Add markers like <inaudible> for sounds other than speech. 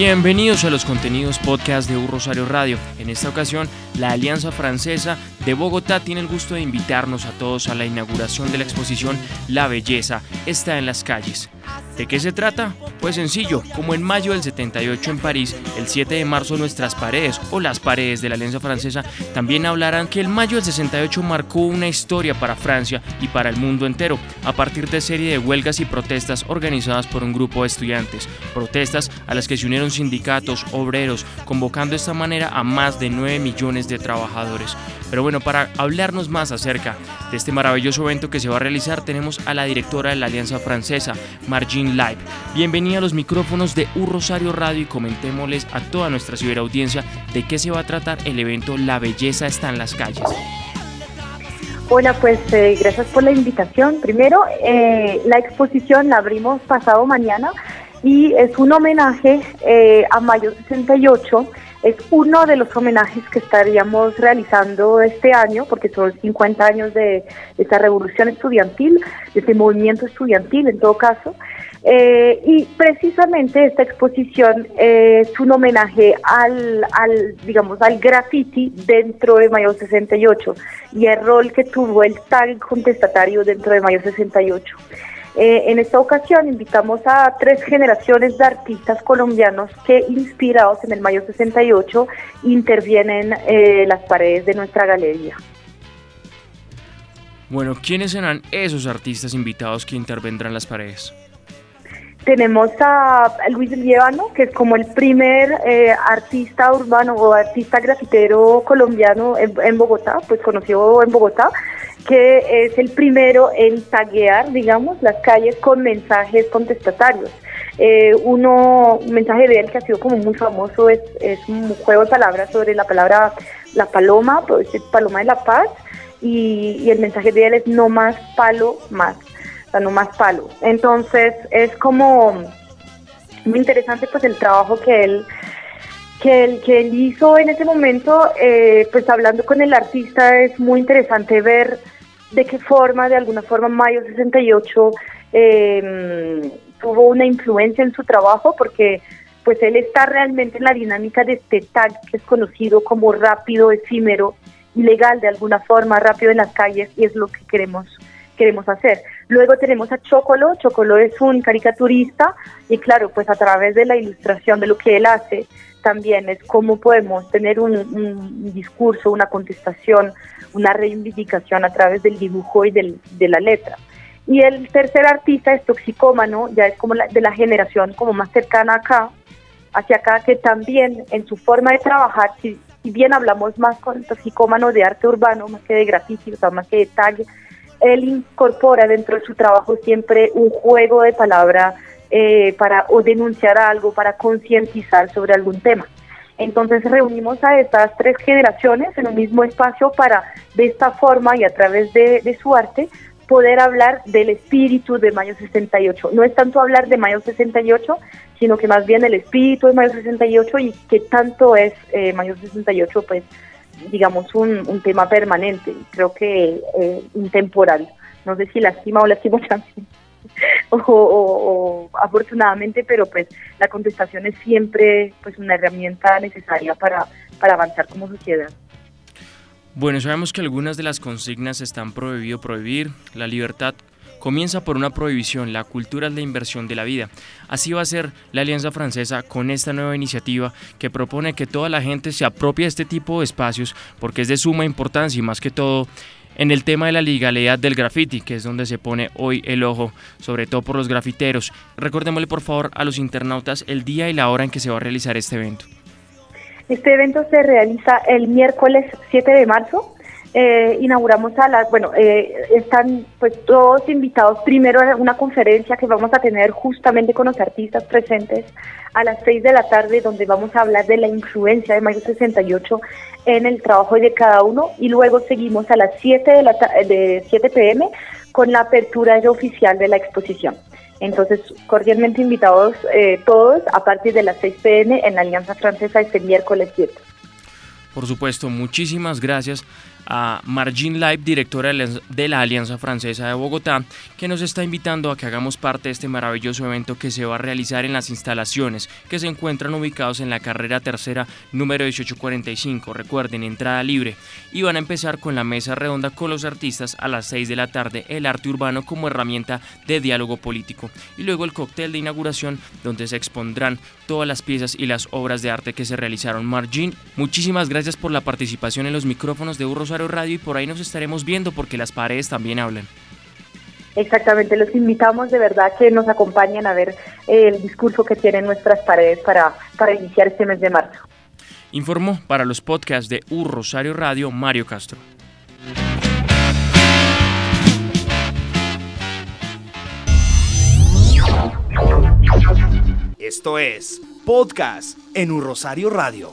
Bienvenidos a los contenidos podcast de Un Rosario Radio. En esta ocasión, la Alianza Francesa de Bogotá tiene el gusto de invitarnos a todos a la inauguración de la exposición La Belleza está en las calles. ¿De qué se trata? Pues sencillo, como en mayo del 78 en París, el 7 de marzo nuestras paredes o las paredes de la Alianza Francesa también hablarán que el mayo del 68 marcó una historia para Francia y para el mundo entero, a partir de serie de huelgas y protestas organizadas por un grupo de estudiantes, protestas a las que se unieron sindicatos, obreros, convocando de esta manera a más de 9 millones de trabajadores. Pero bueno, para hablarnos más acerca de este maravilloso evento que se va a realizar, tenemos a la directora de la Alianza Francesa, Margin Live. Bienvenida a los micrófonos de Un Rosario Radio y comentémosles a toda nuestra ciberaudiencia de qué se va a tratar el evento La Belleza está en las calles. Hola, pues eh, gracias por la invitación. Primero, eh, la exposición la abrimos pasado mañana y es un homenaje eh, a Mayo 68 es uno de los homenajes que estaríamos realizando este año, porque son 50 años de, esta revolución estudiantil, de este movimiento estudiantil en todo caso. Eh, y precisamente esta exposición es un homenaje al, al, digamos, al graffiti dentro de Mayo 68 y el rol que tuvo el tag contestatario dentro de Mayo 68. Eh, en esta ocasión invitamos a tres generaciones de artistas colombianos que, inspirados en el Mayo 68, intervienen eh, las paredes de nuestra galería. Bueno, ¿quiénes serán esos artistas invitados que intervendrán las paredes? Tenemos a Luis Lievano, que es como el primer eh, artista urbano o artista grafitero colombiano en, Bogotá, pues conocido en Bogotá que es el primero en taguear, digamos, las calles con mensajes contestatarios. Eh, uno, un mensaje de él que ha sido como muy famoso es, es un juego de palabras sobre la palabra la paloma, paloma de la paz, y, y el mensaje de él es no más palo más, o sea, no más palo. Entonces es como muy interesante pues el trabajo que él que él, que él hizo en ese momento, eh, pues hablando con el artista es muy interesante ver de qué forma, de alguna forma, Mayo 68 em, tuvo una influencia en su trabajo porque pues él está realmente en la dinámica de este tag que es conocido como rápido, efímero, ilegal de alguna forma, rápido en las calles y es lo que queremos queremos hacer. Luego tenemos a Chocolo, Chocolo es un caricaturista y claro, pues a través de la ilustración de lo que él hace, también es cómo podemos tener un, discurso, una contestación, una reivindicación a través del dibujo y del, de la letra. Y el tercer artista es Toxicómano, ya es como de la generación como más cercana acá, hacia acá, que también en su forma de trabajar, si, bien hablamos más con Toxicómano de arte urbano, más que de graffiti, o sea, más que de tag, él incorpora dentro de su trabajo siempre un juego de palabra eh, para o denunciar algo, para concientizar sobre algún tema. Entonces reunimos a estas tres generaciones en un mismo espacio para de esta forma y a través de, su arte poder hablar del espíritu de Mayo 68. No es tanto hablar de Mayo 68, sino que más bien el espíritu de Mayo 68 y que tanto es eh, Mayo 68, pues digamos un, un tema permanente, creo que eh, intemporal. No sé si lastima o lastimosamente. <laughs> o, afortunadamente, pero pues la contestación es siempre pues una herramienta necesaria para, para avanzar como sociedad. Bueno, sabemos que algunas de las consignas están prohibido prohibir, la libertad comienza por una prohibición, la cultura es la inversión de la vida. Así va a ser la Alianza Francesa con esta nueva iniciativa que propone que toda la gente se apropie de este tipo de espacios porque es de suma importancia y más que todo en el tema de la legalidad del graffiti, que es donde se pone hoy el ojo, sobre todo por los grafiteros. Recordémosle por favor a los internautas el día y la hora en que se va a realizar este evento. Este evento se realiza el miércoles 7 de marzo. Eh, inauguramos a las, bueno, eh, están pues todos invitados primero a una conferencia que vamos a tener justamente con los artistas presentes a las 6 de la tarde, donde vamos a hablar de la influencia de Mayo 68 en el trabajo de cada uno y luego seguimos a las 7 de, la de 7 pm con la apertura oficial de la exposición. Entonces, cordialmente invitados eh, todos a partir de las 6 pm en la Alianza Francesa este miércoles 7. Por supuesto, muchísimas gracias a Margin Live, directora de la Alianza Francesa de Bogotá, que nos está invitando a que hagamos parte de este maravilloso evento que se va a realizar en las instalaciones que se encuentran ubicados en la carrera tercera número 1845. Recuerden, entrada libre. Y van a empezar con la mesa redonda con los artistas a las 6 de la tarde, el arte urbano como herramienta de diálogo político. Y luego el cóctel de inauguración donde se expondrán todas las piezas y las obras de arte que se realizaron. Margin, muchísimas gracias por la participación en los micrófonos de Radio y por ahí nos estaremos viendo porque las paredes también hablan. Exactamente, los invitamos de verdad que nos acompañen a ver el discurso que tienen nuestras paredes para, para iniciar este mes de marzo. Informó para los podcasts de Ur Rosario Radio Mario Castro. Esto es Podcast en Un Rosario Radio.